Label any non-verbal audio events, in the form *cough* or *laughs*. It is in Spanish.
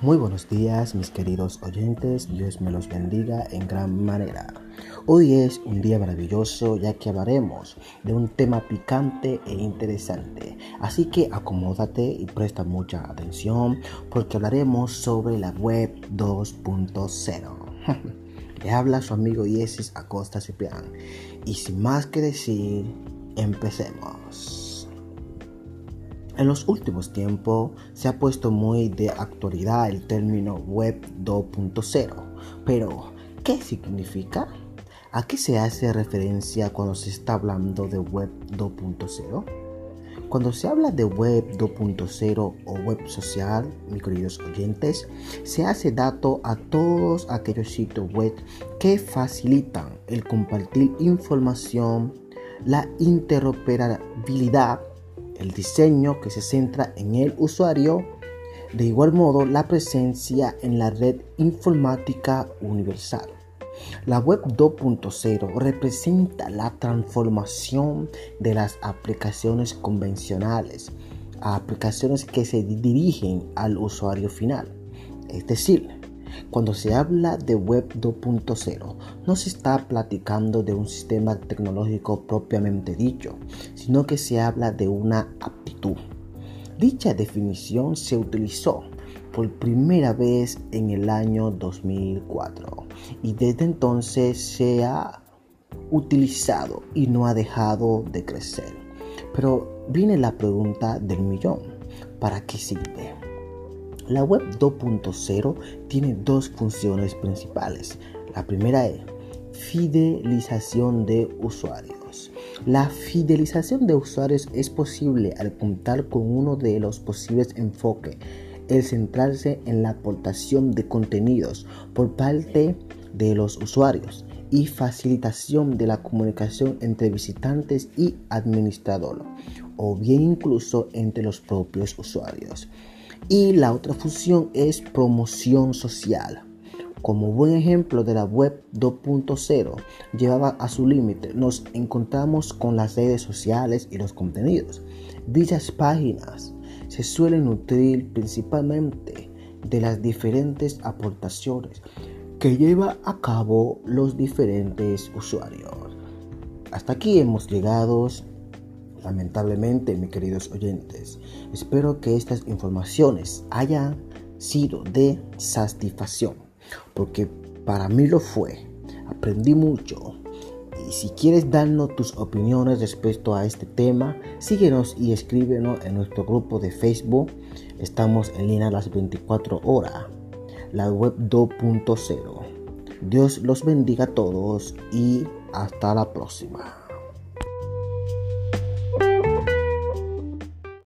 Muy buenos días mis queridos oyentes, Dios me los bendiga en gran manera. Hoy es un día maravilloso ya que hablaremos de un tema picante e interesante, así que acomódate y presta mucha atención porque hablaremos sobre la web 2.0. *laughs* Le habla su amigo Yesis Acosta Ciprián y sin más que decir, empecemos. En los últimos tiempos se ha puesto muy de actualidad el término Web 2.0, pero ¿qué significa? ¿A qué se hace referencia cuando se está hablando de Web 2.0? Cuando se habla de Web 2.0 o Web social, mis oyentes, se hace dato a todos aquellos sitios web que facilitan el compartir información, la interoperabilidad el diseño que se centra en el usuario, de igual modo la presencia en la red informática universal. La web 2.0 representa la transformación de las aplicaciones convencionales a aplicaciones que se dirigen al usuario final, es decir, cuando se habla de Web 2.0, no se está platicando de un sistema tecnológico propiamente dicho, sino que se habla de una aptitud. Dicha definición se utilizó por primera vez en el año 2004 y desde entonces se ha utilizado y no ha dejado de crecer. Pero viene la pregunta del millón, ¿para qué sirve? La web 2.0 tiene dos funciones principales. La primera es fidelización de usuarios. La fidelización de usuarios es posible al contar con uno de los posibles enfoques, el centrarse en la aportación de contenidos por parte de los usuarios y facilitación de la comunicación entre visitantes y administrador, o bien incluso entre los propios usuarios. Y la otra función es promoción social. Como buen ejemplo de la web 2.0 llevaba a su límite, nos encontramos con las redes sociales y los contenidos. Dichas páginas se suelen nutrir principalmente de las diferentes aportaciones que lleva a cabo los diferentes usuarios. Hasta aquí hemos llegado Lamentablemente, mis queridos oyentes, espero que estas informaciones hayan sido de satisfacción, porque para mí lo fue. Aprendí mucho. Y si quieres darnos tus opiniones respecto a este tema, síguenos y escríbenos en nuestro grupo de Facebook. Estamos en línea las 24 horas. La web 2.0. Dios los bendiga a todos y hasta la próxima.